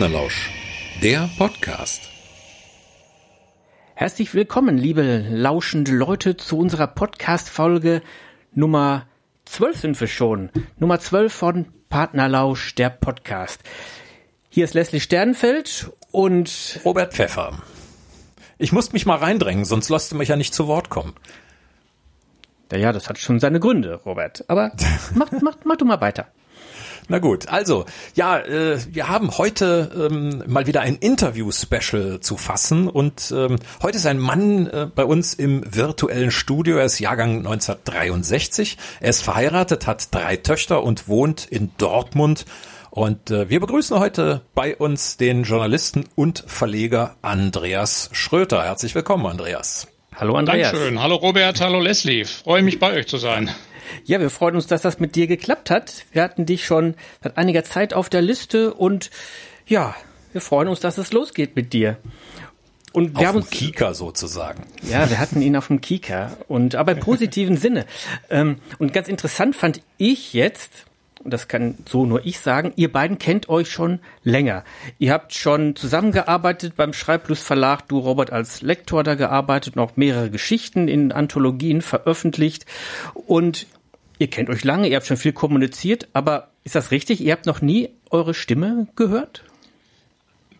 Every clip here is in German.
Partnerlausch, der Podcast. Herzlich willkommen, liebe lauschende Leute, zu unserer Podcast-Folge Nummer 12 sind wir schon. Nummer 12 von Partnerlausch, der Podcast. Hier ist Leslie Sternfeld und Robert Pfeffer. Ich musste mich mal reindrängen, sonst lasst du mich ja nicht zu Wort kommen. Ja, ja, das hat schon seine Gründe, Robert. Aber mach, mach, mach du mal weiter. Na gut, also ja, äh, wir haben heute ähm, mal wieder ein Interview-Special zu fassen und ähm, heute ist ein Mann äh, bei uns im virtuellen Studio. Er ist Jahrgang 1963. Er ist verheiratet, hat drei Töchter und wohnt in Dortmund. Und äh, wir begrüßen heute bei uns den Journalisten und Verleger Andreas Schröter. Herzlich willkommen, Andreas. Hallo Andreas. Dankeschön. Hallo Robert, hallo Leslie. Freue mich bei euch zu sein. Ja, wir freuen uns, dass das mit dir geklappt hat. Wir hatten dich schon seit einiger Zeit auf der Liste und ja, wir freuen uns, dass es losgeht mit dir. Und wir auf haben uns Kika sozusagen. Ja, wir hatten ihn auf dem Kika und aber im positiven Sinne. Ähm, und ganz interessant fand ich jetzt, das kann so nur ich sagen, ihr beiden kennt euch schon länger. Ihr habt schon zusammengearbeitet beim Schreiblust Verlag, du Robert als Lektor da gearbeitet, noch mehrere Geschichten in Anthologien veröffentlicht und ihr kennt euch lange, ihr habt schon viel kommuniziert, aber ist das richtig? Ihr habt noch nie eure Stimme gehört?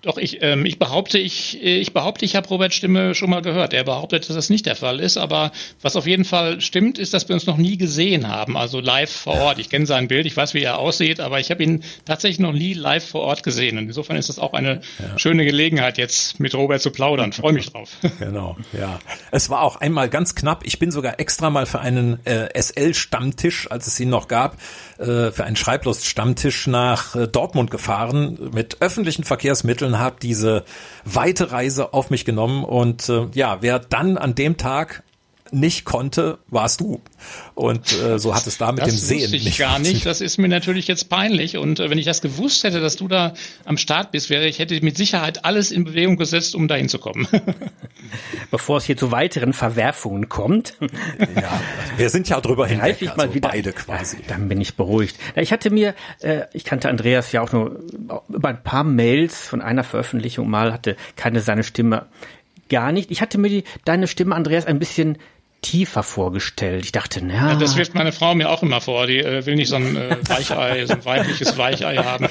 Doch, ich, ähm, ich behaupte, ich, ich behaupte, ich habe Roberts Stimme schon mal gehört. Er behauptet, dass das nicht der Fall ist. Aber was auf jeden Fall stimmt, ist, dass wir uns noch nie gesehen haben. Also live vor Ort. Ich kenne sein Bild, ich weiß, wie er aussieht, aber ich habe ihn tatsächlich noch nie live vor Ort gesehen. Und insofern ist das auch eine ja. schöne Gelegenheit, jetzt mit Robert zu plaudern. Freue mich drauf. Genau, ja. Es war auch einmal ganz knapp. Ich bin sogar extra mal für einen äh, SL-Stammtisch, als es ihn noch gab, äh, für einen Schreiblust-Stammtisch nach äh, Dortmund gefahren mit öffentlichen Verkehrsmitteln, habe diese weite Reise auf mich genommen. Und äh, ja, wer dann an dem Tag nicht konnte, warst du. Und äh, so hat es da mit das dem Sehen ich nicht gar nicht. Das ist mir natürlich jetzt peinlich. Und äh, wenn ich das gewusst hätte, dass du da am Start bist, wäre ich hätte mit Sicherheit alles in Bewegung gesetzt, um dahin zu kommen. Bevor es hier zu weiteren Verwerfungen kommt. ja, wir sind ja drüber hinweg, ich mal also wieder. beide quasi. Ja, dann bin ich beruhigt. Ich hatte mir, äh, ich kannte Andreas ja auch nur über ein paar Mails von einer Veröffentlichung mal, hatte keine seine Stimme gar nicht. Ich hatte mir die, deine Stimme, Andreas, ein bisschen tiefer vorgestellt. Ich dachte, na. Ja, das wirft meine Frau mir auch immer vor. Die äh, will nicht so ein äh, Weichei, so ein weibliches Weichei haben.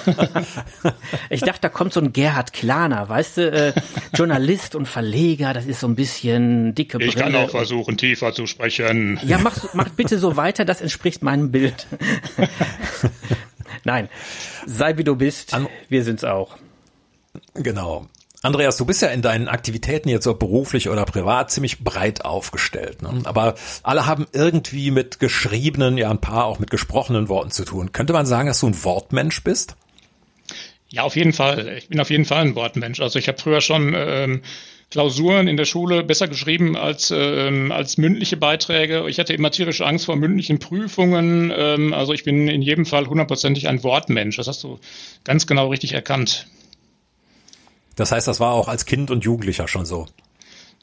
ich dachte, da kommt so ein Gerhard Klaner, weißt du, äh, Journalist und Verleger, das ist so ein bisschen dicke Brille. Ich kann auch versuchen, tiefer zu sprechen. Ja, mach, mach bitte so weiter, das entspricht meinem Bild. Nein, sei wie du bist, wir sind's auch. Genau. Andreas, du bist ja in deinen Aktivitäten jetzt ob beruflich oder privat ziemlich breit aufgestellt. Ne? Aber alle haben irgendwie mit geschriebenen, ja ein paar auch mit gesprochenen Worten zu tun. Könnte man sagen, dass du ein Wortmensch bist? Ja, auf jeden Fall. Ich bin auf jeden Fall ein Wortmensch. Also ich habe früher schon ähm, Klausuren in der Schule besser geschrieben als, ähm, als mündliche Beiträge. Ich hatte immer tierische Angst vor mündlichen Prüfungen. Ähm, also ich bin in jedem Fall hundertprozentig ein Wortmensch. Das hast du ganz genau richtig erkannt. Das heißt, das war auch als Kind und Jugendlicher schon so.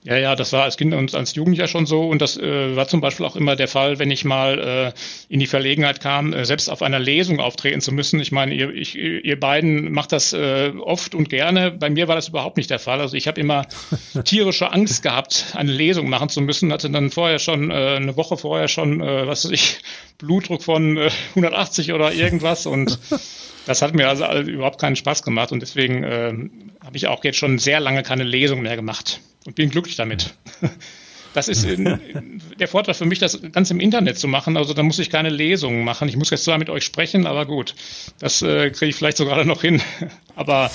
Ja, ja, das war als Kind und als Jugendlicher schon so. Und das äh, war zum Beispiel auch immer der Fall, wenn ich mal äh, in die Verlegenheit kam, äh, selbst auf einer Lesung auftreten zu müssen. Ich meine, ihr, ich, ihr beiden macht das äh, oft und gerne. Bei mir war das überhaupt nicht der Fall. Also ich habe immer tierische Angst gehabt, eine Lesung machen zu müssen. Hatte dann vorher schon, äh, eine Woche vorher schon, äh, was weiß ich, Blutdruck von äh, 180 oder irgendwas. Und das hat mir also überhaupt keinen Spaß gemacht. Und deswegen äh, habe ich auch jetzt schon sehr lange keine Lesung mehr gemacht und bin glücklich damit. Das ist der Vorteil für mich, das ganz im Internet zu machen. Also da muss ich keine Lesungen machen. Ich muss jetzt zwar mit euch sprechen, aber gut, das äh, kriege ich vielleicht sogar noch hin. aber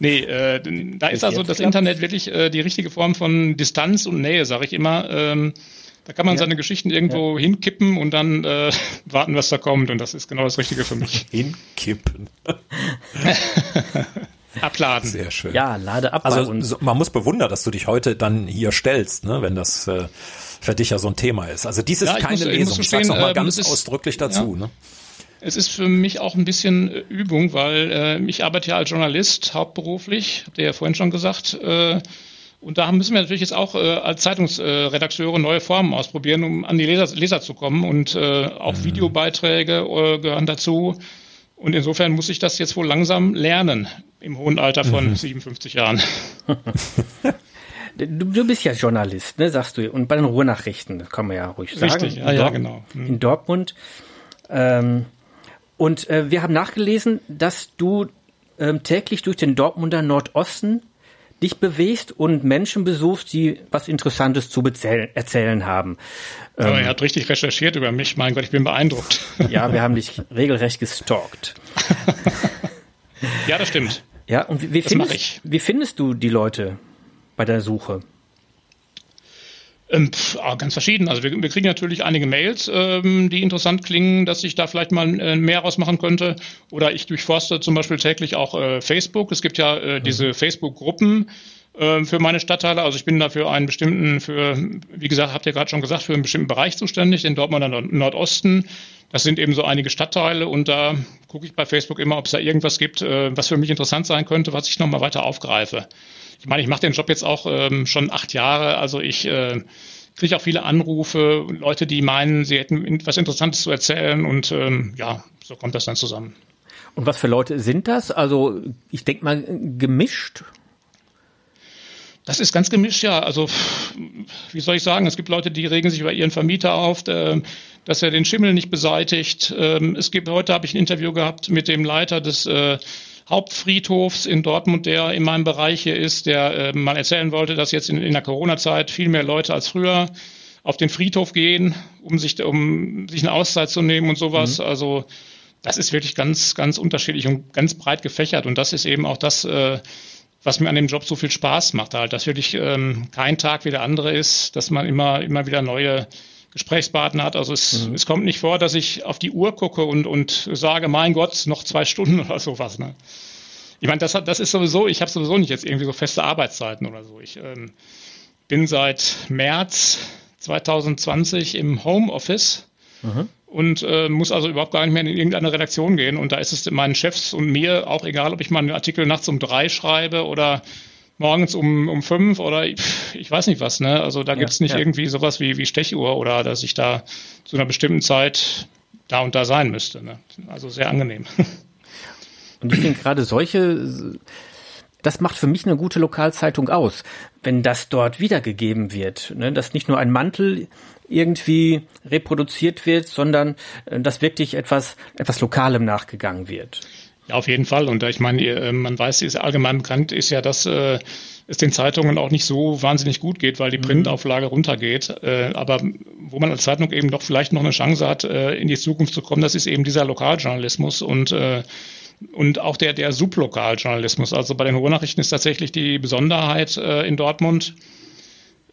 nee, äh, da ist also das Internet wirklich äh, die richtige Form von Distanz und Nähe, sage ich immer. Ähm, da kann man ja. seine Geschichten irgendwo ja. hinkippen und dann äh, warten, was da kommt. Und das ist genau das Richtige für mich. Hinkippen. Abladen. Sehr schön. Ja, lade ab. Also so, man muss bewundern, dass du dich heute dann hier stellst, ne, wenn das äh, für dich ja so ein Thema ist. Also dies ist ja, keine muss, Lesung. Ich, ich sag's nochmal äh, ganz ist, ausdrücklich dazu. Ja. Ne? Es ist für mich auch ein bisschen äh, Übung, weil äh, ich arbeite ja als Journalist hauptberuflich, habt ihr ja vorhin schon gesagt. Äh, und da müssen wir natürlich jetzt auch äh, als Zeitungsredakteure äh, neue Formen ausprobieren, um an die Leser, Leser zu kommen. Und äh, auch mhm. Videobeiträge äh, gehören dazu. Und insofern muss ich das jetzt wohl langsam lernen. im hohen Alter von mhm. 57 Jahren. Du, du, bist ja Journalist, ne, sagst du. Und bei den Ruhrnachrichten, das kann man ja ruhig sagen. Richtig, ja, ja, genau. Mhm. In Dortmund. Ähm, und äh, wir haben nachgelesen, dass du ähm, täglich durch den Dortmunder Nordosten dich bewegst und Menschen besuchst, die was Interessantes zu erzählen haben. Aber ähm, er hat richtig recherchiert über mich. Mein Gott, ich bin beeindruckt. Ja, wir haben dich regelrecht gestalkt. ja, das stimmt. Ja, und wie, wie findest, wie findest du die Leute bei der Suche? Ähm, pf, ganz verschieden. Also wir, wir, kriegen natürlich einige Mails, ähm, die interessant klingen, dass ich da vielleicht mal äh, mehr rausmachen könnte. Oder ich durchforste zum Beispiel täglich auch äh, Facebook. Es gibt ja äh, mhm. diese Facebook-Gruppen äh, für meine Stadtteile. Also ich bin da für einen bestimmten, für, wie gesagt, habt ihr gerade schon gesagt, für einen bestimmten Bereich zuständig, den Dortmunder Nordosten. Das sind eben so einige Stadtteile und da gucke ich bei Facebook immer, ob es da irgendwas gibt, äh, was für mich interessant sein könnte, was ich nochmal weiter aufgreife ich meine, ich mache den Job jetzt auch ähm, schon acht Jahre, also ich äh, kriege auch viele Anrufe, Leute, die meinen, sie hätten was Interessantes zu erzählen und ähm, ja, so kommt das dann zusammen. Und was für Leute sind das? Also ich denke mal gemischt. Das ist ganz gemischt, ja. Also, wie soll ich sagen? Es gibt Leute, die regen sich über ihren Vermieter auf, der, dass er den Schimmel nicht beseitigt. Ähm, es gibt, heute habe ich ein Interview gehabt mit dem Leiter des äh, Hauptfriedhofs in Dortmund, der in meinem Bereich hier ist, der äh, mal erzählen wollte, dass jetzt in, in der Corona-Zeit viel mehr Leute als früher auf den Friedhof gehen, um sich, um sich eine Auszeit zu nehmen und sowas. Mhm. Also das ist wirklich ganz, ganz unterschiedlich und ganz breit gefächert. Und das ist eben auch das, äh, was mir an dem Job so viel Spaß macht, halt, dass wirklich ähm, kein Tag wie der andere ist, dass man immer, immer wieder neue Gesprächspartner hat. Also es, mhm. es kommt nicht vor, dass ich auf die Uhr gucke und, und sage, mein Gott, noch zwei Stunden oder sowas. Ne? Ich meine, das, das ist sowieso, ich habe sowieso nicht jetzt irgendwie so feste Arbeitszeiten oder so. Ich ähm, bin seit März 2020 im Homeoffice mhm. und äh, muss also überhaupt gar nicht mehr in irgendeine Redaktion gehen. Und da ist es meinen Chefs und mir auch egal, ob ich mal einen Artikel nachts um drei schreibe oder morgens um, um fünf oder ich, weiß nicht was, ne? Also da ja, gibt's nicht ja. irgendwie sowas wie, wie Stechuhr oder dass ich da zu einer bestimmten Zeit da und da sein müsste. Ne? Also sehr angenehm. Und ich finde gerade solche, das macht für mich eine gute Lokalzeitung aus, wenn das dort wiedergegeben wird. Ne? Dass nicht nur ein Mantel irgendwie reproduziert wird, sondern äh, dass wirklich etwas, etwas Lokalem nachgegangen wird. Ja, auf jeden Fall. Und ich meine, äh, man weiß, ist allgemein bekannt ist ja, dass äh, es den Zeitungen auch nicht so wahnsinnig gut geht, weil die mhm. Printauflage runtergeht. Äh, aber wo man als Zeitung eben doch vielleicht noch eine Chance hat, in die Zukunft zu kommen, das ist eben dieser Lokaljournalismus und und auch der, der Sublokaljournalismus. Also bei den Ruhrnachrichten ist tatsächlich die Besonderheit in Dortmund,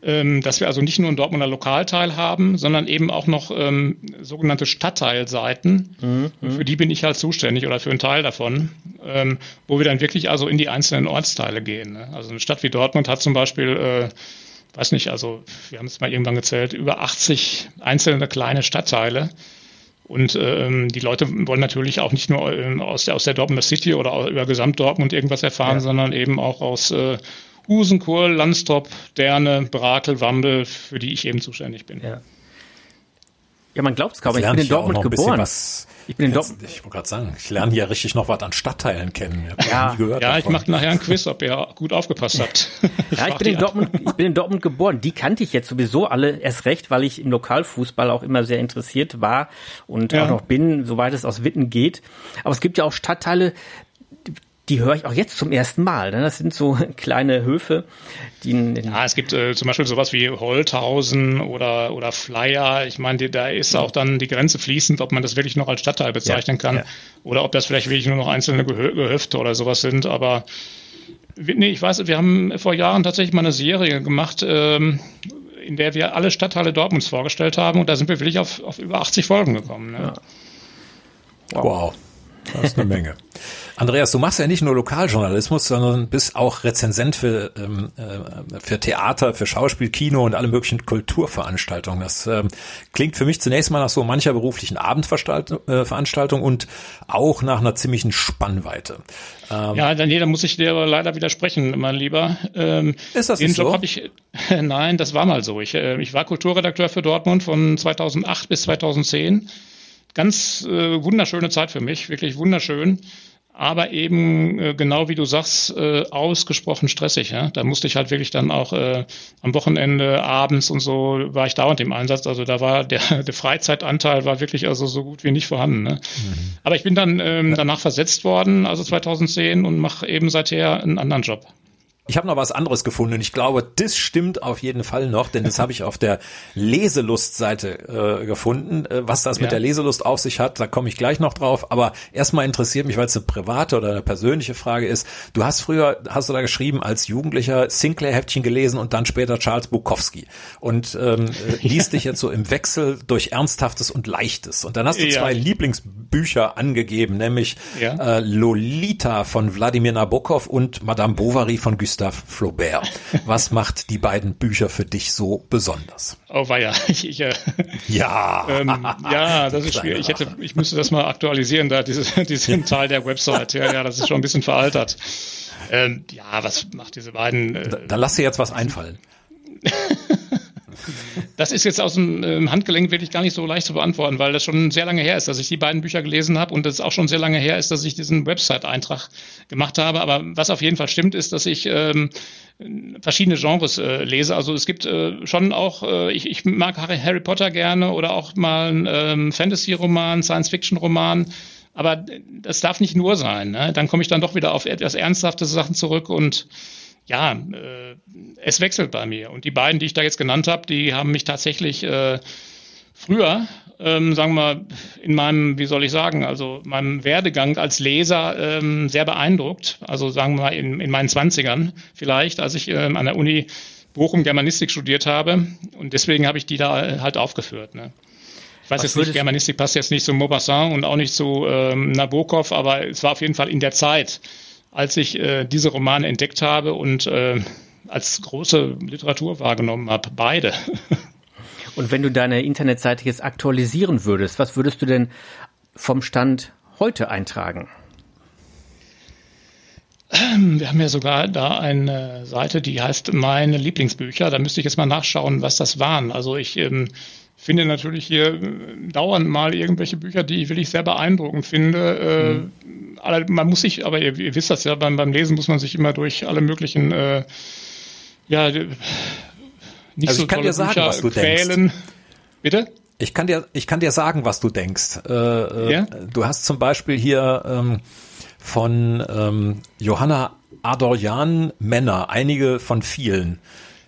ähm, dass wir also nicht nur einen Dortmunder Lokalteil haben, sondern eben auch noch ähm, sogenannte Stadtteilseiten. Mhm. Für die bin ich halt zuständig oder für einen Teil davon, ähm, wo wir dann wirklich also in die einzelnen Ortsteile gehen. Ne? Also eine Stadt wie Dortmund hat zum Beispiel, äh, weiß nicht, also wir haben es mal irgendwann gezählt, über 80 einzelne kleine Stadtteile. Und ähm, die Leute wollen natürlich auch nicht nur ähm, aus, der, aus der Dortmunder City oder über Gesamt Dortmund irgendwas erfahren, ja. sondern eben auch aus äh, Husenkurl, Landstrop, Derne, Brakel, Wambel, für die ich eben zuständig bin. Ja, ja man glaubt es kaum. Ich bin in Dortmund geboren. Ich bin in Dortmund. Ich wollte gerade sagen, ich lerne hier richtig noch was an Stadtteilen kennen. Ich ja, ja ich mache nachher ein Quiz, ob ihr gut aufgepasst habt. ja, ich bin, in Dortmund, ich bin in Dortmund geboren. Die kannte ich jetzt sowieso alle erst recht, weil ich im Lokalfußball auch immer sehr interessiert war und ja. auch noch bin, soweit es aus Witten geht. Aber es gibt ja auch Stadtteile, die höre ich auch jetzt zum ersten Mal. Ne? Das sind so kleine Höfe, die. Ja, es gibt äh, zum Beispiel sowas wie Holthausen oder oder Flyer. Ich meine, da ist auch dann die Grenze fließend, ob man das wirklich noch als Stadtteil bezeichnen ja, kann ja. oder ob das vielleicht wirklich nur noch einzelne Gehö Gehöfte oder sowas sind. Aber nee, ich weiß, wir haben vor Jahren tatsächlich mal eine Serie gemacht. Ähm, in der wir alle Stadtteile Dortmunds vorgestellt haben und da sind wir wirklich auf, auf über 80 Folgen gekommen. Ne? Wow. wow. Das ist eine Menge. Andreas, du machst ja nicht nur Lokaljournalismus, sondern bist auch Rezensent für, ähm, äh, für Theater, für Schauspiel, Kino und alle möglichen Kulturveranstaltungen. Das ähm, klingt für mich zunächst mal nach so mancher beruflichen Abendveranstaltung äh, und auch nach einer ziemlichen Spannweite. Ähm, ja, dann da muss ich dir leider widersprechen, mein Lieber. Ähm, ist das den Job so? Hab ich, nein, das war mal so. Ich, äh, ich war Kulturredakteur für Dortmund von 2008 bis 2010 ganz äh, wunderschöne Zeit für mich, wirklich wunderschön. aber eben äh, genau wie du sagst, äh, ausgesprochen stressig. Ja? Da musste ich halt wirklich dann auch äh, am Wochenende, abends und so war ich dauernd im Einsatz. Also da war der, der Freizeitanteil war wirklich also so gut wie nicht vorhanden. Ne? Mhm. Aber ich bin dann ähm, danach versetzt worden, also 2010 und mache eben seither einen anderen Job. Ich habe noch was anderes gefunden und ich glaube, das stimmt auf jeden Fall noch, denn das habe ich auf der Leselust-Seite äh, gefunden. Äh, was das ja. mit der Leselust auf sich hat, da komme ich gleich noch drauf. Aber erstmal interessiert mich, weil es eine private oder eine persönliche Frage ist. Du hast früher, hast du da geschrieben, als Jugendlicher Sinclair-Heftchen gelesen und dann später Charles Bukowski und ähm, äh, liest dich jetzt so im Wechsel durch Ernsthaftes und Leichtes. Und dann hast du ja. zwei Lieblingsbücher angegeben, nämlich ja. äh, Lolita von Wladimir Nabokov und Madame Bovary von Gustave Gustave Flaubert. Was macht die beiden Bücher für dich so besonders? Oh weia, ich, ich äh, ja, ähm, ja, das ist schwierig. Ich hätte, ich müsste das mal aktualisieren, da diese, diesen Teil der Website. Ja, ja, das ist schon ein bisschen veraltet. Ähm, ja, was macht diese beiden? Äh, da, da lass dir jetzt was einfallen. Das ist jetzt aus dem ähm, Handgelenk wirklich gar nicht so leicht zu beantworten, weil das schon sehr lange her ist, dass ich die beiden Bücher gelesen habe und es auch schon sehr lange her ist, dass ich diesen Website-Eintrag gemacht habe. Aber was auf jeden Fall stimmt, ist, dass ich ähm, verschiedene Genres äh, lese. Also es gibt äh, schon auch, äh, ich, ich mag Harry, Harry Potter gerne oder auch mal einen ähm, Fantasy-Roman, Science-Fiction-Roman. Aber das darf nicht nur sein. Ne? Dann komme ich dann doch wieder auf etwas ernsthafte Sachen zurück und ja, äh, es wechselt bei mir. Und die beiden, die ich da jetzt genannt habe, die haben mich tatsächlich äh, früher, ähm, sagen wir mal, in meinem, wie soll ich sagen, also meinem Werdegang als Leser ähm, sehr beeindruckt. Also sagen wir mal in, in meinen Zwanzigern vielleicht, als ich ähm, an der Uni Bochum Germanistik studiert habe. Und deswegen habe ich die da halt aufgeführt. Ne? Ich weiß Was jetzt nicht, Germanistik passt jetzt nicht zu Maupassant und auch nicht zu ähm, Nabokov, aber es war auf jeden Fall in der Zeit als ich äh, diese Romane entdeckt habe und äh, als große Literatur wahrgenommen habe. Beide. Und wenn du deine Internetseite jetzt aktualisieren würdest, was würdest du denn vom Stand heute eintragen? Ähm, wir haben ja sogar da eine Seite, die heißt Meine Lieblingsbücher. Da müsste ich jetzt mal nachschauen, was das waren. Also ich ähm, finde natürlich hier äh, dauernd mal irgendwelche Bücher, die ich wirklich sehr beeindruckend finde. Äh, mhm man muss sich, aber ihr, ihr, wisst das ja, beim, beim Lesen muss man sich immer durch alle möglichen, äh, ja, nicht also so ich kann dir sagen, Bücher was du quälen. Denkst. Bitte? Ich kann dir, ich kann dir sagen, was du denkst. Äh, äh, ja? Du hast zum Beispiel hier ähm, von ähm, Johanna Adorjan Männer, einige von vielen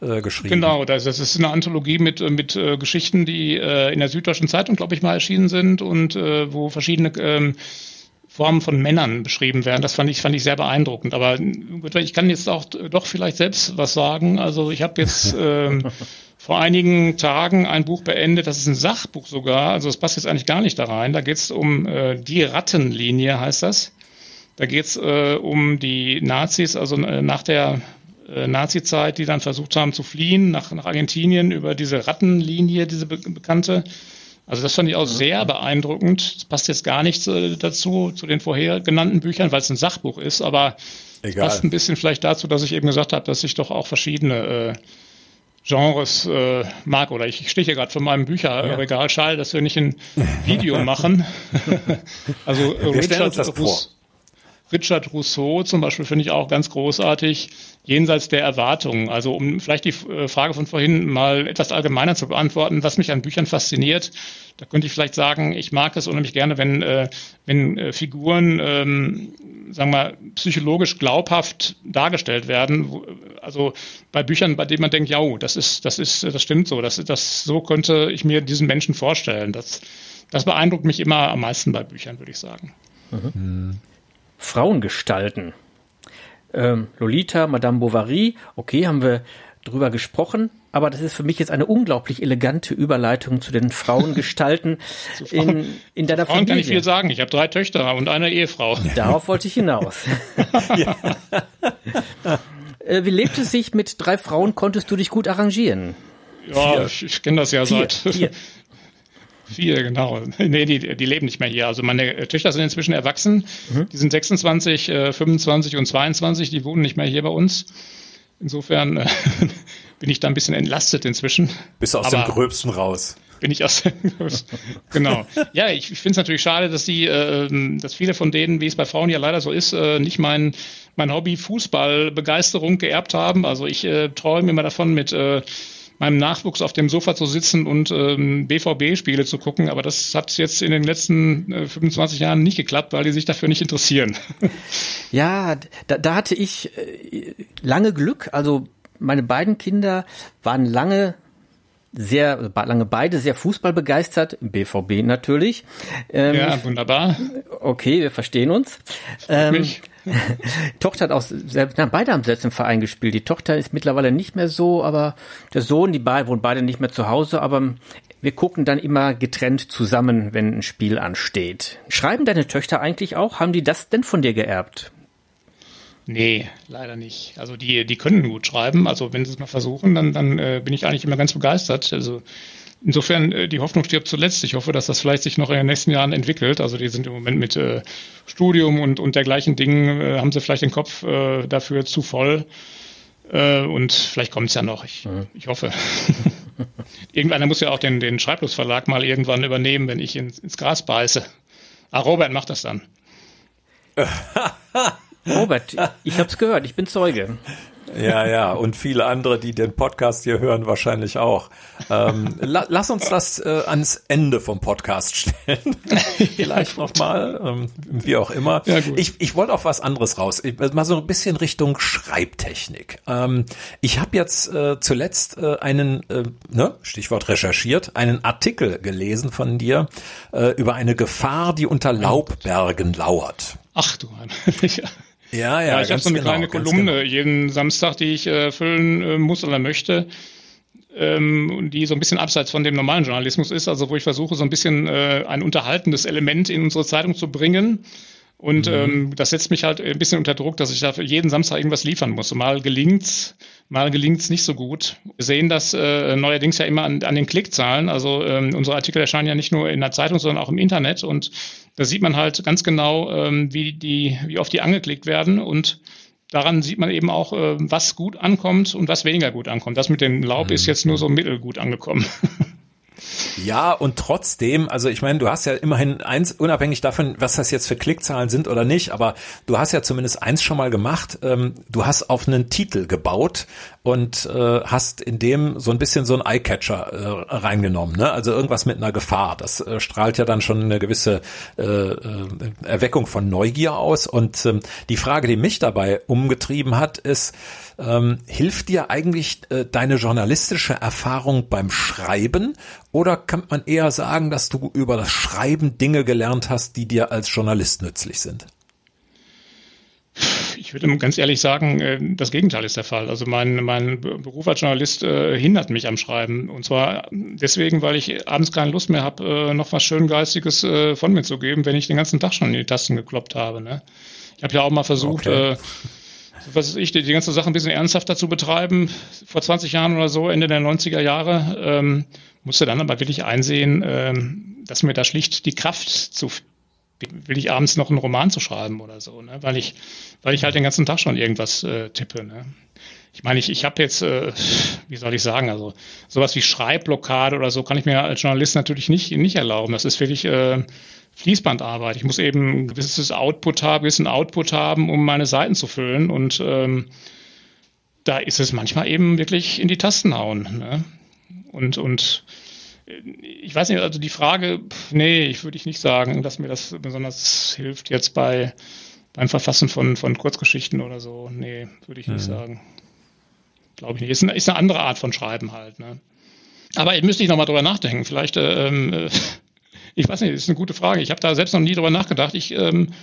äh, geschrieben. Genau, das, das ist eine Anthologie mit, mit äh, Geschichten, die äh, in der Süddeutschen Zeitung, glaube ich, mal erschienen sind und äh, wo verschiedene ähm, Formen von Männern beschrieben werden. Das fand ich, fand ich sehr beeindruckend. Aber ich kann jetzt auch doch vielleicht selbst was sagen. Also ich habe jetzt ähm, vor einigen Tagen ein Buch beendet, das ist ein Sachbuch sogar, also es passt jetzt eigentlich gar nicht da rein. Da geht es um äh, die Rattenlinie, heißt das. Da geht es äh, um die Nazis, also äh, nach der äh, Nazi-Zeit, die dann versucht haben zu fliehen nach, nach Argentinien über diese Rattenlinie, diese be bekannte. Also das fand ich auch sehr beeindruckend. Das passt jetzt gar nicht dazu, zu den vorher genannten Büchern, weil es ein Sachbuch ist, aber Egal. passt ein bisschen vielleicht dazu, dass ich eben gesagt habe, dass ich doch auch verschiedene äh, Genres äh, mag. Oder ich, ich stehe hier gerade vor meinem Bücherregal. Ja. Dass wir nicht ein Video machen. also wir Richard, das vor. Richard Rousseau zum Beispiel finde ich auch ganz großartig jenseits der Erwartungen. Also um vielleicht die äh, Frage von vorhin mal etwas allgemeiner zu beantworten, was mich an Büchern fasziniert, da könnte ich vielleicht sagen, ich mag es unheimlich gerne, wenn, äh, wenn äh, Figuren, ähm, sagen wir, psychologisch glaubhaft dargestellt werden. Also bei Büchern, bei denen man denkt, ja, das ist, das ist, das stimmt so, das, das so könnte ich mir diesen Menschen vorstellen. Das, das beeindruckt mich immer am meisten bei Büchern, würde ich sagen. Mhm. Frauengestalten ähm, Lolita, Madame Bovary, okay, haben wir drüber gesprochen, aber das ist für mich jetzt eine unglaublich elegante Überleitung zu den Frauengestalten in, in deiner Frauen Familie. kann ich viel sagen. Ich habe drei Töchter und eine Ehefrau. Darauf wollte ich hinaus. Äh, wie lebt es sich mit drei Frauen? Konntest du dich gut arrangieren? Ja, Vier. ich, ich kenne das ja Vier. seit Vier. Vier, genau. Nee, die, die leben nicht mehr hier. Also meine Töchter sind inzwischen erwachsen. Mhm. Die sind 26, 25 äh, und 22. Die wohnen nicht mehr hier bei uns. Insofern äh, bin ich da ein bisschen entlastet inzwischen. Bist du aus Aber, dem Gröbsten raus? bin ich aus genau. Ja, ich, ich finde es natürlich schade, dass die, äh, dass viele von denen, wie es bei Frauen ja leider so ist, äh, nicht mein mein Hobby Fußballbegeisterung geerbt haben. Also ich äh, träume immer davon, mit äh, meinem Nachwuchs auf dem Sofa zu sitzen und ähm, BVB-Spiele zu gucken. Aber das hat jetzt in den letzten äh, 25 Jahren nicht geklappt, weil die sich dafür nicht interessieren. Ja, da, da hatte ich äh, lange Glück. Also meine beiden Kinder waren lange sehr lange beide sehr Fußball begeistert, BVB natürlich. Ähm, ja, wunderbar. Okay, wir verstehen uns. Ähm, Tochter hat auch selbst, na, beide haben selbst im Verein gespielt. Die Tochter ist mittlerweile nicht mehr so, aber der Sohn, die beiden wohnen beide nicht mehr zu Hause, aber wir gucken dann immer getrennt zusammen, wenn ein Spiel ansteht. Schreiben deine Töchter eigentlich auch? Haben die das denn von dir geerbt? Nee, leider nicht. Also die, die können gut schreiben. Also wenn sie es mal versuchen, dann, dann äh, bin ich eigentlich immer ganz begeistert. Also insofern, äh, die Hoffnung stirbt zuletzt. Ich hoffe, dass das vielleicht sich noch in den nächsten Jahren entwickelt. Also die sind im Moment mit äh, Studium und, und dergleichen Dingen, äh, haben sie vielleicht den Kopf äh, dafür zu voll. Äh, und vielleicht kommt es ja noch. Ich, mhm. ich hoffe. Irgendeiner muss ja auch den, den Schreiblosverlag mal irgendwann übernehmen, wenn ich ins, ins Gras beiße. Ah, Robert macht das dann. Robert, ich habe es gehört, ich bin Zeuge. Ja, ja, und viele andere, die den Podcast hier hören, wahrscheinlich auch. Ähm, la lass uns das äh, ans Ende vom Podcast stellen. Vielleicht nochmal, ähm, wie auch immer. Ja, ich ich wollte auf was anderes raus. Ich, mal so ein bisschen Richtung Schreibtechnik. Ähm, ich habe jetzt äh, zuletzt äh, einen, äh, ne, Stichwort recherchiert, einen Artikel gelesen von dir äh, über eine Gefahr, die unter Laubbergen lauert. Ach du Mann. ja. Ja, ja. ja ich habe so eine genau, kleine Kolumne genau. jeden Samstag, die ich äh, füllen äh, muss oder möchte, ähm, die so ein bisschen abseits von dem normalen Journalismus ist, also wo ich versuche, so ein bisschen äh, ein unterhaltendes Element in unsere Zeitung zu bringen. Und mhm. ähm, das setzt mich halt ein bisschen unter Druck, dass ich da jeden Samstag irgendwas liefern muss. Mal gelingt's, mal gelingt's nicht so gut. Wir sehen das äh, neuerdings ja immer an, an den Klickzahlen. Also ähm, unsere Artikel erscheinen ja nicht nur in der Zeitung, sondern auch im Internet. Und da sieht man halt ganz genau, ähm, wie, die, wie oft die angeklickt werden. Und daran sieht man eben auch, äh, was gut ankommt und was weniger gut ankommt. Das mit dem Laub mhm. ist jetzt nur so mittelgut angekommen. Ja, und trotzdem, also ich meine, du hast ja immerhin eins, unabhängig davon, was das jetzt für Klickzahlen sind oder nicht, aber du hast ja zumindest eins schon mal gemacht. Ähm, du hast auf einen Titel gebaut und äh, hast in dem so ein bisschen so ein Eyecatcher äh, reingenommen, ne? Also irgendwas mit einer Gefahr. Das äh, strahlt ja dann schon eine gewisse äh, äh, Erweckung von Neugier aus. Und ähm, die Frage, die mich dabei umgetrieben hat, ist, ähm, hilft dir eigentlich äh, deine journalistische Erfahrung beim Schreiben oder kann man eher sagen, dass du über das Schreiben Dinge gelernt hast, die dir als Journalist nützlich sind? Ich würde ganz ehrlich sagen, äh, das Gegenteil ist der Fall. Also mein, mein Beruf als Journalist äh, hindert mich am Schreiben. Und zwar deswegen, weil ich abends keine Lust mehr habe, äh, noch was Schöngeistiges von mir zu geben, wenn ich den ganzen Tag schon in die Tasten gekloppt habe. Ne? Ich habe ja auch mal versucht, okay was ist ich, die, die ganze Sache ein bisschen ernsthafter zu betreiben, vor 20 Jahren oder so, Ende der 90er Jahre, ähm, musste dann aber wirklich einsehen, ähm, dass mir da schlicht die Kraft zu will ich abends noch einen Roman zu schreiben oder so, ne? weil ich, weil ich halt den ganzen Tag schon irgendwas äh, tippe. Ne? Ich meine, ich, ich habe jetzt, äh, wie soll ich sagen, also sowas wie Schreibblockade oder so kann ich mir als Journalist natürlich nicht, nicht erlauben. Das ist wirklich äh, Fließbandarbeit. Ich muss eben ein gewisses Output haben, gewissen Output haben, um meine Seiten zu füllen. Und ähm, da ist es manchmal eben wirklich in die Tasten hauen. Ne? Und, und äh, ich weiß nicht, also die Frage, nee, ich würde ich nicht sagen, dass mir das besonders hilft jetzt bei beim Verfassen von, von Kurzgeschichten oder so. Nee, würde ich nicht mhm. sagen. Glaube ich nicht. Ist eine, ist eine andere Art von Schreiben halt. Ne? Aber müsste ich nochmal drüber nachdenken. Vielleicht ähm, äh, ich weiß nicht, das ist eine gute Frage. Ich habe da selbst noch nie drüber nachgedacht. Ich, ähm,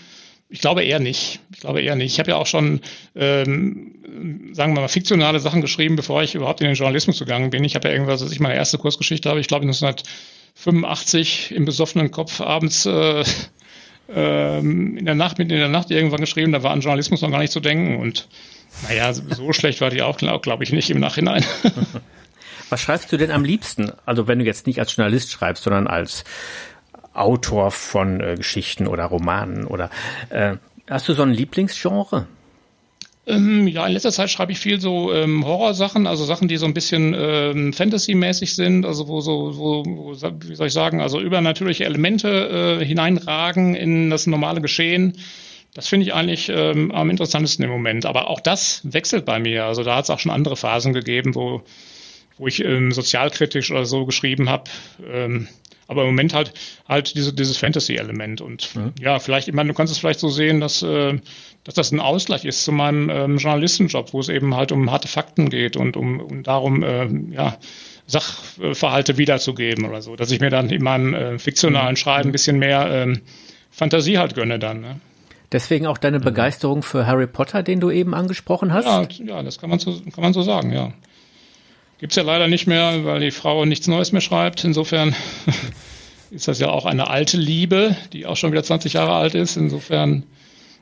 ich glaube eher nicht. Ich glaube eher nicht. Ich habe ja auch schon, ähm, sagen wir mal, fiktionale Sachen geschrieben, bevor ich überhaupt in den Journalismus gegangen bin. Ich habe ja irgendwas, als ich meine erste Kursgeschichte habe, ich glaube 1985 im besoffenen Kopf abends äh, ähm, in der Nacht, mitten in der Nacht irgendwann geschrieben, da war an Journalismus noch gar nicht zu denken. Und naja, so schlecht war die auch, glaube ich, nicht im Nachhinein. Was schreibst du denn am liebsten? Also wenn du jetzt nicht als Journalist schreibst, sondern als Autor von äh, Geschichten oder Romanen oder äh, hast du so ein Lieblingsgenre? Ähm, ja, in letzter Zeit schreibe ich viel so ähm, Horrorsachen, also Sachen, die so ein bisschen ähm, Fantasy-mäßig sind, also wo so, wo, wo, wie soll ich sagen, also übernatürliche Elemente äh, hineinragen in das normale Geschehen. Das finde ich eigentlich ähm, am interessantesten im Moment. Aber auch das wechselt bei mir. Also da hat es auch schon andere Phasen gegeben, wo, wo ich ähm, sozialkritisch oder so geschrieben habe. Ähm, aber im Moment halt halt diese, dieses Fantasy-Element. Und mhm. ja, vielleicht, ich meine, du kannst es vielleicht so sehen, dass, äh, dass das ein Ausgleich ist zu meinem ähm, Journalistenjob, wo es eben halt um harte Fakten geht und um, um darum, äh, ja, Sachverhalte wiederzugeben oder so, dass ich mir dann in meinem äh, fiktionalen mhm. Schreiben ein bisschen mehr ähm, Fantasie halt gönne dann. Ne? Deswegen auch deine mhm. Begeisterung für Harry Potter, den du eben angesprochen hast? Ja, ja das kann man so, kann man so sagen, ja. Gibt's ja leider nicht mehr, weil die Frau nichts Neues mehr schreibt. Insofern ist das ja auch eine alte Liebe, die auch schon wieder 20 Jahre alt ist. Insofern,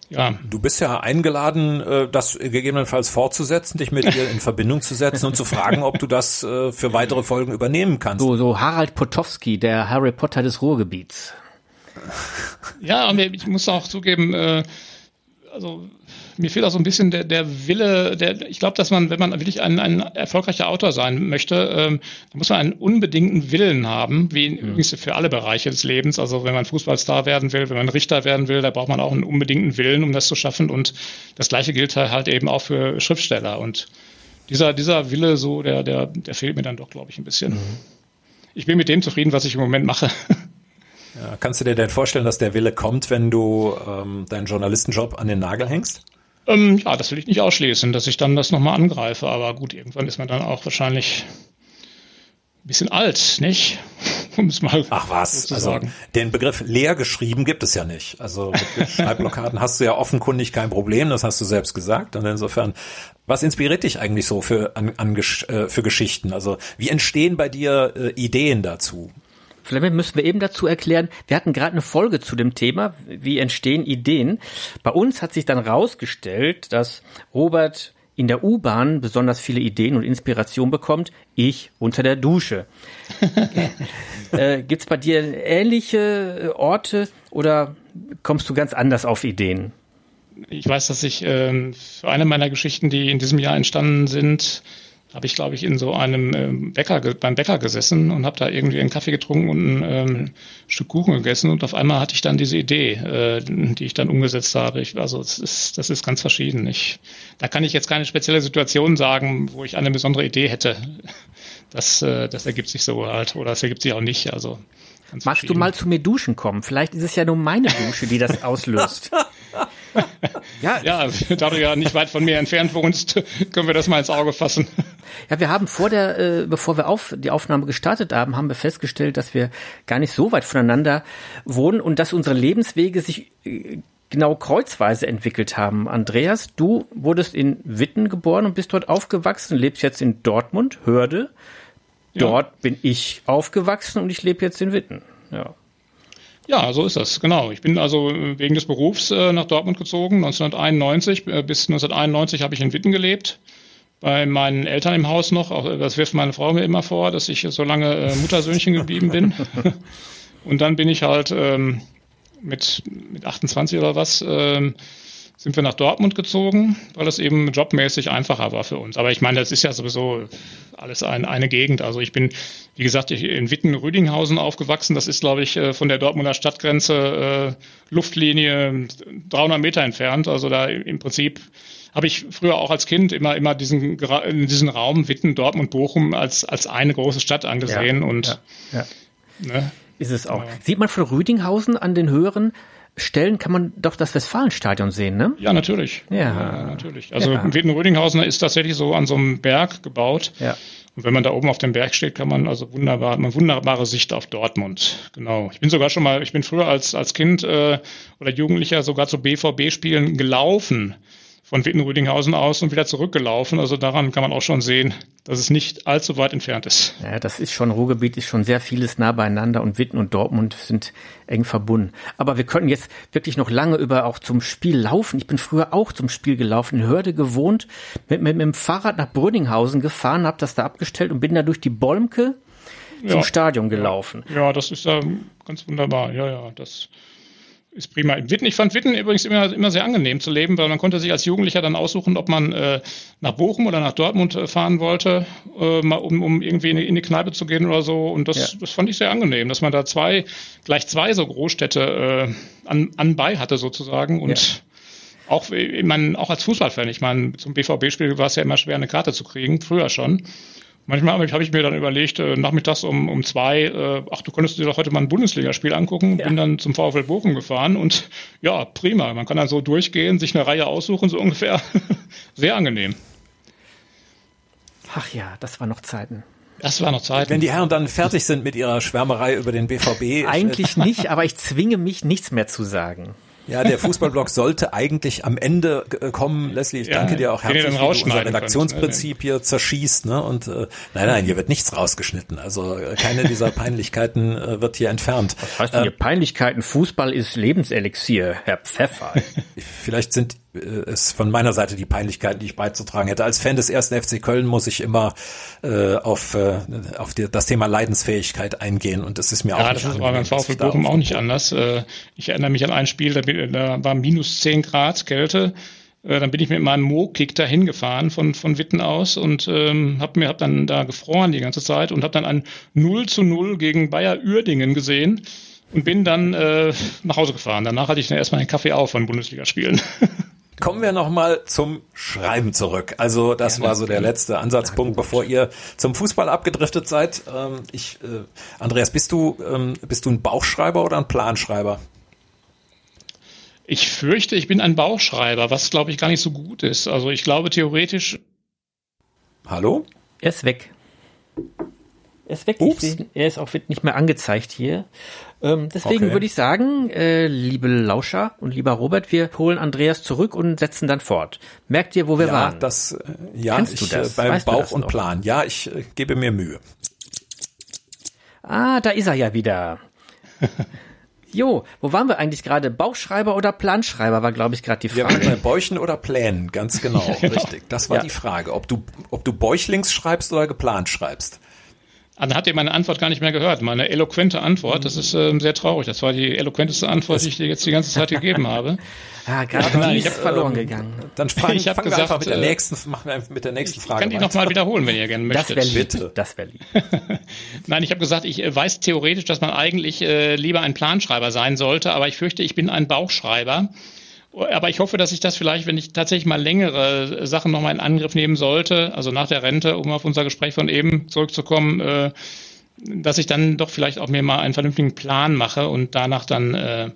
ja. Du bist ja eingeladen, äh, das gegebenenfalls fortzusetzen, dich mit ihr in Verbindung zu setzen und zu fragen, ob du das äh, für weitere Folgen übernehmen kannst. So, so Harald Potowski, der Harry Potter des Ruhrgebiets. Ja, und ich muss auch zugeben, äh, also mir fehlt auch so ein bisschen der, der Wille, der, ich glaube, dass man, wenn man wirklich ein, ein erfolgreicher Autor sein möchte, ähm, dann muss man einen unbedingten Willen haben, wie mhm. übrigens für alle Bereiche des Lebens. Also wenn man Fußballstar werden will, wenn man Richter werden will, da braucht man auch einen unbedingten Willen, um das zu schaffen. Und das Gleiche gilt halt eben auch für Schriftsteller. Und dieser, dieser Wille, so, der, der, der fehlt mir dann doch, glaube ich, ein bisschen. Mhm. Ich bin mit dem zufrieden, was ich im Moment mache. Ja, kannst du dir denn vorstellen, dass der Wille kommt, wenn du ähm, deinen Journalistenjob an den Nagel hängst? Ähm, ja, das will ich nicht ausschließen, dass ich dann das nochmal angreife. Aber gut, irgendwann ist man dann auch wahrscheinlich ein bisschen alt, nicht? Um es mal Ach was, so also den Begriff leer geschrieben gibt es ja nicht. Also mit Schreibblockaden hast du ja offenkundig kein Problem, das hast du selbst gesagt. Und insofern, was inspiriert dich eigentlich so für, an, an, äh, für Geschichten? Also wie entstehen bei dir äh, Ideen dazu? Vielleicht müssen wir eben dazu erklären, wir hatten gerade eine Folge zu dem Thema, wie entstehen Ideen. Bei uns hat sich dann rausgestellt, dass Robert in der U-Bahn besonders viele Ideen und Inspiration bekommt, ich unter der Dusche. äh, Gibt bei dir ähnliche Orte oder kommst du ganz anders auf Ideen? Ich weiß, dass ich äh, für eine meiner Geschichten, die in diesem Jahr entstanden sind, habe ich, glaube ich, in so einem ähm, Bäcker, beim Bäcker gesessen und habe da irgendwie einen Kaffee getrunken und ein ähm, Stück Kuchen gegessen und auf einmal hatte ich dann diese Idee, äh, die ich dann umgesetzt habe. Ich, also das ist, das ist ganz verschieden. Ich, da kann ich jetzt keine spezielle Situation sagen, wo ich eine besondere Idee hätte. Das, äh, das ergibt sich so halt oder das ergibt sich auch nicht. Also Magst du mal zu mir duschen kommen? Vielleicht ist es ja nur meine Dusche, die das auslöst. ja, ja, da du ja nicht weit von mir entfernt wohnst, können wir das mal ins Auge fassen. Ja, wir haben vor der, äh, bevor wir auf die Aufnahme gestartet haben, haben wir festgestellt, dass wir gar nicht so weit voneinander wohnen und dass unsere Lebenswege sich äh, genau kreuzweise entwickelt haben. Andreas, du wurdest in Witten geboren und bist dort aufgewachsen, lebst jetzt in Dortmund, Hörde. Dort ja. bin ich aufgewachsen und ich lebe jetzt in Witten. Ja. Ja, so ist das, genau. Ich bin also wegen des Berufs äh, nach Dortmund gezogen, 1991. Äh, bis 1991 habe ich in Witten gelebt, bei meinen Eltern im Haus noch. Auch, das wirft meine Frau mir immer vor, dass ich so lange äh, Muttersöhnchen geblieben bin. Und dann bin ich halt ähm, mit, mit 28 oder was ähm, sind wir nach Dortmund gezogen, weil es eben jobmäßig einfacher war für uns. Aber ich meine, das ist ja sowieso alles ein, eine Gegend. Also ich bin, wie gesagt, in Witten-Rüdinghausen aufgewachsen. Das ist, glaube ich, äh, von der Dortmunder Stadtgrenze äh, Luftlinie 300 Meter entfernt. Also da im Prinzip habe ich früher auch als Kind immer immer diesen diesen Raum Witten, Dortmund, Bochum als als eine große Stadt angesehen ja, und ja, ja. Ne? ist es auch. Sieht man von Rüdinghausen an den höheren Stellen kann man doch das Westfalenstadion sehen, ne? Ja, natürlich. Ja, ja natürlich. Also ja. Witten-Rödinghausen ist tatsächlich so an so einem Berg gebaut. Ja. Und wenn man da oben auf dem Berg steht, kann man also wunderbar, man wunderbare Sicht auf Dortmund. Genau. Ich bin sogar schon mal, ich bin früher als als Kind äh, oder Jugendlicher sogar zu BVB-Spielen gelaufen von Witten-Rüdinghausen aus und wieder zurückgelaufen. Also daran kann man auch schon sehen, dass es nicht allzu weit entfernt ist. Ja, das ist schon, Ruhrgebiet ist schon sehr vieles nah beieinander und Witten und Dortmund sind eng verbunden. Aber wir könnten jetzt wirklich noch lange über auch zum Spiel laufen. Ich bin früher auch zum Spiel gelaufen, in Hörde gewohnt, mit, mit, mit dem Fahrrad nach Brünninghausen gefahren, habe das da abgestellt und bin da durch die Bolmke zum ja, Stadion gelaufen. Ja, das ist ja ganz wunderbar. Ja, ja, das ist prima. Witten, ich fand Witten übrigens immer, immer sehr angenehm zu leben, weil man konnte sich als Jugendlicher dann aussuchen, ob man äh, nach Bochum oder nach Dortmund äh, fahren wollte, äh, mal um, um irgendwie in, in die Kneipe zu gehen oder so. Und das, ja. das fand ich sehr angenehm, dass man da zwei, gleich zwei so Großstädte äh, an, anbei hatte sozusagen. Und ja. auch, ich meine, auch als Fußballfan, ich meine, zum BVB-Spiel war es ja immer schwer, eine Karte zu kriegen, früher schon. Manchmal habe ich mir dann überlegt, äh, nachmittags um, um zwei, äh, ach, du könntest dir doch heute mal ein Bundesligaspiel angucken, ja. bin dann zum VfL Bochum gefahren und ja, prima. Man kann dann so durchgehen, sich eine Reihe aussuchen, so ungefähr. Sehr angenehm. Ach ja, das war noch Zeiten. Das war noch Zeit. Wenn die Herren dann fertig sind mit ihrer Schwärmerei über den BVB. Eigentlich nicht, aber ich zwinge mich, nichts mehr zu sagen. Ja, der Fußballblog sollte eigentlich am Ende äh, kommen. Leslie, ich ja, danke dir auch herzlich, wie du unser Redaktionsprinzip hier zerschießt. Ne? Und äh, nein, nein, hier wird nichts rausgeschnitten. Also äh, keine dieser Peinlichkeiten äh, wird hier entfernt. Was heißt denn hier äh, Peinlichkeiten? Fußball ist Lebenselixier, Herr Pfeffer. Vielleicht sind ist von meiner Seite die Peinlichkeiten, die ich beizutragen hätte. Als Fan des ersten FC Köln muss ich immer äh, auf, äh, auf die, das Thema Leidensfähigkeit eingehen und das ist mir ja, auch nicht das war beim VfL Bochum auch nicht anders. Äh, ich erinnere mich an ein Spiel, da, da war minus zehn Grad Kälte. Äh, dann bin ich mit meinem Mo-Kick da hingefahren von, von Witten aus und ähm, habe mir hab dann da gefroren die ganze Zeit und habe dann ein 0 zu 0 gegen Bayer Uerdingen gesehen und bin dann äh, nach Hause gefahren. Danach hatte ich dann erstmal einen Kaffee auf von Bundesligaspielen. Kommen wir nochmal zum Schreiben zurück. Also das war so der letzte Ansatzpunkt, bevor ihr zum Fußball abgedriftet seid. Ähm, ich, äh, Andreas, bist du, ähm, bist du ein Bauchschreiber oder ein Planschreiber? Ich fürchte, ich bin ein Bauchschreiber, was glaube ich gar nicht so gut ist. Also ich glaube theoretisch. Hallo? Er ist weg. Er ist weg. Ups. Er ist auch nicht mehr angezeigt hier. Ähm, deswegen okay. würde ich sagen, äh, liebe Lauscher und lieber Robert, wir holen Andreas zurück und setzen dann fort. Merkt ihr, wo wir ja, waren? Das, äh, ja, Kennst ich, du das? Äh, beim weißt Bauch und Plan. Ja, ich äh, gebe mir Mühe. Ah, da ist er ja wieder. Jo, wo waren wir eigentlich gerade? Bauchschreiber oder Planschreiber war, glaube ich, gerade die Frage. Ja, bei Bäuchen oder Plänen, ganz genau, genau. richtig. Das war ja. die Frage, ob du, ob du bäuchlings schreibst oder geplant schreibst. Ah, dann habt ihr meine Antwort gar nicht mehr gehört. Meine eloquente Antwort, das ist ähm, sehr traurig. Das war die eloquenteste Antwort, die ich dir jetzt die ganze Zeit gegeben habe. Ja, gerade ja, die ist verloren ähm, gegangen. Dann fangen, ich fangen gesagt, wir einfach mit der äh, nächsten, machen wir mit der nächsten Frage. Ich kann die nochmal wiederholen, wenn ihr gerne möchtet. Das wäre lieb. Das wäre lieb. Nein, ich habe gesagt, ich äh, weiß theoretisch, dass man eigentlich äh, lieber ein Planschreiber sein sollte, aber ich fürchte, ich bin ein Bauchschreiber. Aber ich hoffe, dass ich das vielleicht, wenn ich tatsächlich mal längere Sachen nochmal in Angriff nehmen sollte, also nach der Rente, um auf unser Gespräch von eben zurückzukommen, äh, dass ich dann doch vielleicht auch mir mal einen vernünftigen Plan mache und danach dann äh,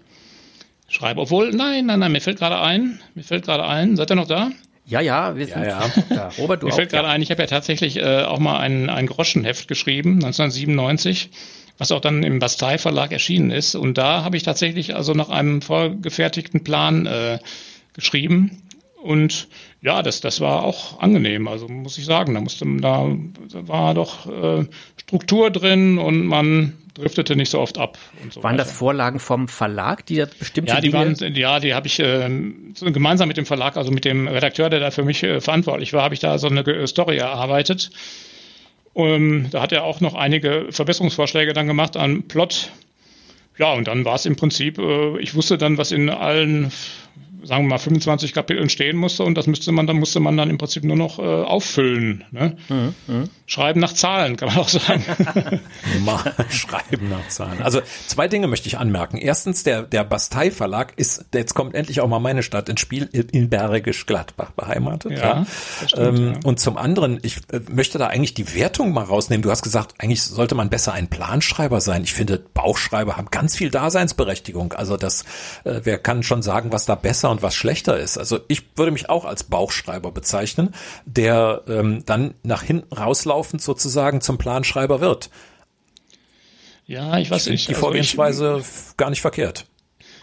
schreibe. Obwohl, nein, nein, nein, mir fällt gerade ein, mir fällt gerade ein, seid ihr noch da? Ja, ja, wir sind ja, ja. da. Robert, du Mir fällt gerade ja. ein, ich habe ja tatsächlich äh, auch mal ein, ein Groschenheft geschrieben, 1997 was auch dann im Bastei Verlag erschienen ist. Und da habe ich tatsächlich also nach einem vorgefertigten Plan äh, geschrieben. Und ja, das, das war auch angenehm, also muss ich sagen. Da musste da war doch äh, Struktur drin und man driftete nicht so oft ab. So waren weiter. das Vorlagen vom Verlag, die das bestimmte Ja, die Dinge waren, ja, die habe ich äh, gemeinsam mit dem Verlag, also mit dem Redakteur, der da für mich äh, verantwortlich war, habe ich da so eine Story erarbeitet. Um, da hat er auch noch einige Verbesserungsvorschläge dann gemacht an Plot. Ja, und dann war es im Prinzip, äh, ich wusste dann, was in allen sagen wir mal 25 Kapiteln stehen musste und das müsste man dann musste man dann im Prinzip nur noch äh, auffüllen. Ne? Mhm, mh. Schreiben nach Zahlen kann man auch sagen. Mal schreiben nach Zahlen. Also zwei Dinge möchte ich anmerken. Erstens der der Bastei Verlag ist jetzt kommt endlich auch mal meine Stadt ins Spiel in Bergisch Gladbach beheimatet. Ja. ja. Stimmt, ähm, ja. Und zum anderen ich äh, möchte da eigentlich die Wertung mal rausnehmen. Du hast gesagt, eigentlich sollte man besser ein Planschreiber sein. Ich finde Bauchschreiber haben ganz viel Daseinsberechtigung. Also das äh, wer kann schon sagen, was da besser besser und was schlechter ist. Also ich würde mich auch als Bauchschreiber bezeichnen, der ähm, dann nach hinten rauslaufend sozusagen zum Planschreiber wird. Ja, ich weiß nicht. Die also Vorgehensweise ich, gar nicht verkehrt.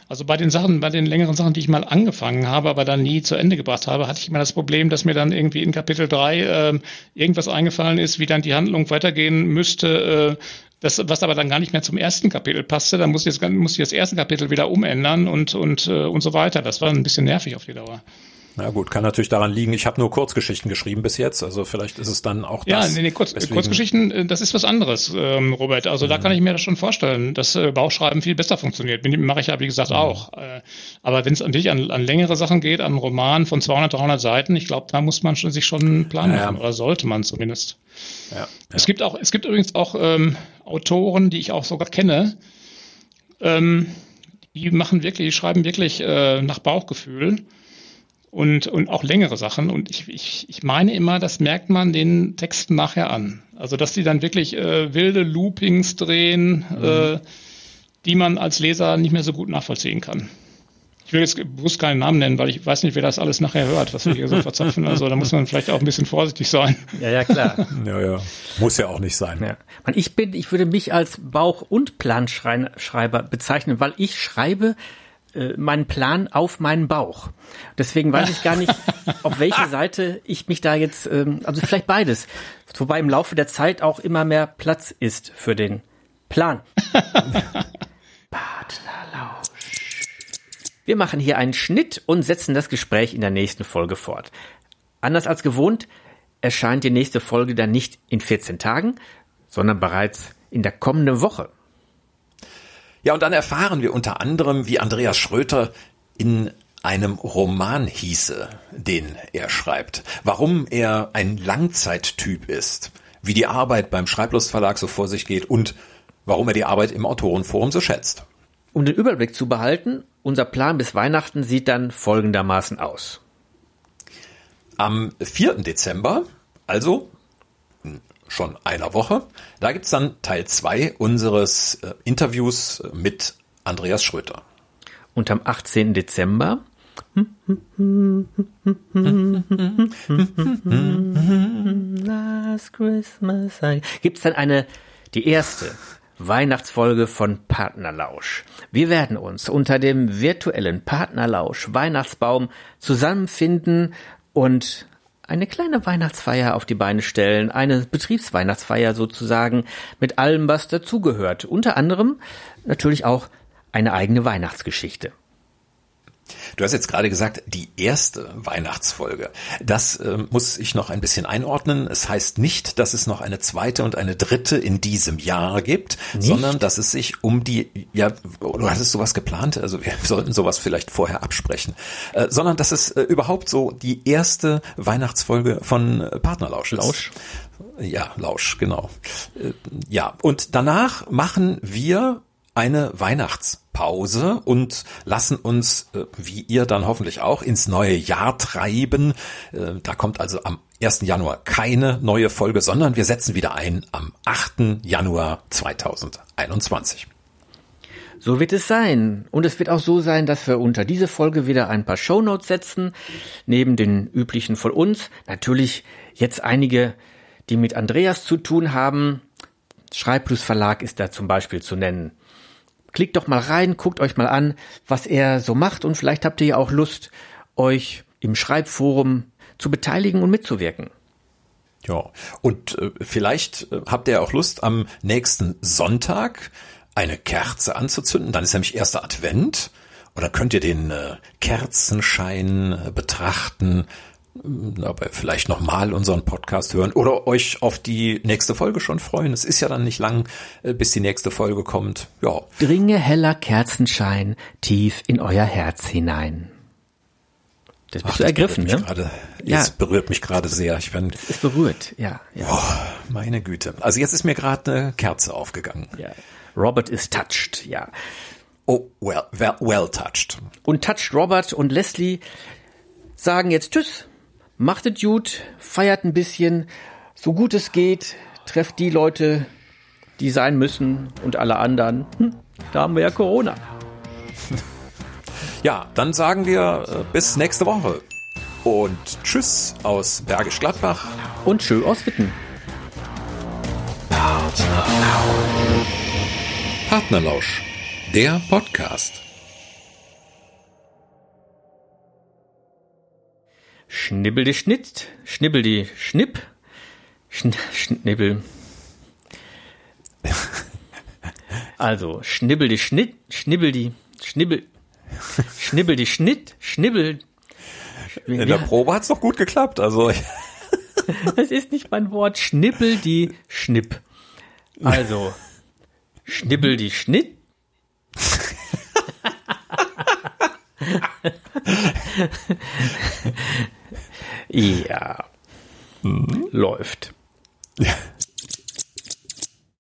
Also bei den Sachen, bei den längeren Sachen, die ich mal angefangen habe, aber dann nie zu Ende gebracht habe, hatte ich immer das Problem, dass mir dann irgendwie in Kapitel 3 äh, irgendwas eingefallen ist, wie dann die Handlung weitergehen müsste, äh, das, was aber dann gar nicht mehr zum ersten Kapitel passte, dann musste ich das, ich das erste Kapitel wieder umändern und, und, äh, und so weiter. Das war ein bisschen nervig auf die Dauer. Na gut, kann natürlich daran liegen, ich habe nur Kurzgeschichten geschrieben bis jetzt, also vielleicht ist es dann auch ja, das. Ja, nee, nee, Kurz, Kurzgeschichten, äh, das ist was anderes, ähm, Robert. Also mhm. da kann ich mir das schon vorstellen, dass äh, Bauchschreiben viel besser funktioniert. Mache ich ja, wie gesagt, mhm. auch. Äh, aber wenn es an dich an, an längere Sachen geht, an einen Roman von 200, 300 Seiten, ich glaube, da muss man schon, sich schon einen Plan ja, machen, oder sollte man zumindest. Ja, ja. Es gibt auch, es gibt übrigens auch ähm, Autoren, die ich auch sogar kenne, ähm, die machen wirklich, die schreiben wirklich äh, nach Bauchgefühl und, und auch längere Sachen. Und ich, ich, ich meine immer, das merkt man den Texten nachher an. Also, dass die dann wirklich äh, wilde Loopings drehen, mhm. äh, die man als Leser nicht mehr so gut nachvollziehen kann. Ich will jetzt bewusst keinen Namen nennen, weil ich weiß nicht, wer das alles nachher hört, was wir hier so verzapfen. Also da muss man vielleicht auch ein bisschen vorsichtig sein. Ja, ja, klar. ja, ja. Muss ja auch nicht sein. Ja. Ich bin, ich würde mich als Bauch- und Planschreiber bezeichnen, weil ich schreibe äh, meinen Plan auf meinen Bauch. Deswegen weiß ich gar nicht, auf welche Seite ich mich da jetzt, ähm, also vielleicht beides. Wobei im Laufe der Zeit auch immer mehr Platz ist für den Plan. Partnerlausch. Wir machen hier einen Schnitt und setzen das Gespräch in der nächsten Folge fort. Anders als gewohnt erscheint die nächste Folge dann nicht in 14 Tagen, sondern bereits in der kommenden Woche. Ja, und dann erfahren wir unter anderem, wie Andreas Schröter in einem Roman hieße, den er schreibt, warum er ein Langzeittyp ist, wie die Arbeit beim Schreiblustverlag so vor sich geht und warum er die Arbeit im Autorenforum so schätzt. Um den Überblick zu behalten, unser Plan bis Weihnachten sieht dann folgendermaßen aus. Am 4. Dezember, also schon einer Woche. Da gibt's dann Teil zwei unseres äh, Interviews äh, mit Andreas Schröter. Und am 18. Dezember Last Christmas gibt's dann eine, die erste Weihnachtsfolge von Partnerlausch. Wir werden uns unter dem virtuellen Partnerlausch Weihnachtsbaum zusammenfinden und eine kleine Weihnachtsfeier auf die Beine stellen, eine Betriebsweihnachtsfeier sozusagen mit allem, was dazugehört. Unter anderem natürlich auch eine eigene Weihnachtsgeschichte. Du hast jetzt gerade gesagt, die erste Weihnachtsfolge. Das äh, muss ich noch ein bisschen einordnen. Es heißt nicht, dass es noch eine zweite und eine dritte in diesem Jahr gibt, nicht? sondern dass es sich um die, ja, du hattest sowas geplant, also wir sollten sowas vielleicht vorher absprechen, äh, sondern dass es äh, überhaupt so die erste Weihnachtsfolge von äh, Partnerlausch ist. Lausch. Ja, Lausch, genau. Äh, ja, und danach machen wir eine Weihnachtspause und lassen uns, äh, wie ihr dann hoffentlich auch, ins neue Jahr treiben. Äh, da kommt also am 1. Januar keine neue Folge, sondern wir setzen wieder ein am 8. Januar 2021. So wird es sein. Und es wird auch so sein, dass wir unter diese Folge wieder ein paar Shownotes setzen, neben den üblichen von uns. Natürlich jetzt einige, die mit Andreas zu tun haben. Schreibplus Verlag ist da zum Beispiel zu nennen. Klickt doch mal rein, guckt euch mal an, was er so macht und vielleicht habt ihr ja auch Lust, euch im Schreibforum zu beteiligen und mitzuwirken. Ja, und äh, vielleicht äh, habt ihr auch Lust, am nächsten Sonntag eine Kerze anzuzünden. Dann ist nämlich erster Advent. Oder könnt ihr den äh, Kerzenschein äh, betrachten aber vielleicht nochmal unseren Podcast hören oder euch auf die nächste Folge schon freuen. Es ist ja dann nicht lang, äh, bis die nächste Folge kommt. Ja. Dringe heller Kerzenschein tief in euer Herz hinein. Das bist Ach, du ergriffen, ne? Grade, ja. Das berührt mich gerade sehr. Ich bin. Es ist berührt, ja. ja. Oh, meine Güte. Also jetzt ist mir gerade eine Kerze aufgegangen. Ja. Robert is touched, ja. Oh, well, well, well touched. Und touched Robert und Leslie sagen jetzt Tschüss Macht es gut, feiert ein bisschen, so gut es geht, trefft die Leute, die sein müssen und alle anderen. Hm, da haben wir ja Corona. Ja, dann sagen wir äh, bis nächste Woche. Und tschüss aus Bergisch Gladbach. Und tschö aus Witten. Partnerlausch. Partnerlausch, der Podcast. Schnibbel die Schnitt, schnibbel die Schnipp, schn schnibbel. Also, schnibbel die Schnitt, schnibbel die, schnibbel, schnibbel die Schnitt, schnibbel, In der Probe hat's doch gut geklappt. Also Das ist nicht mein Wort. Schnippel die Schnipp. Also, schnippel die Schnitt. ja. Läuft.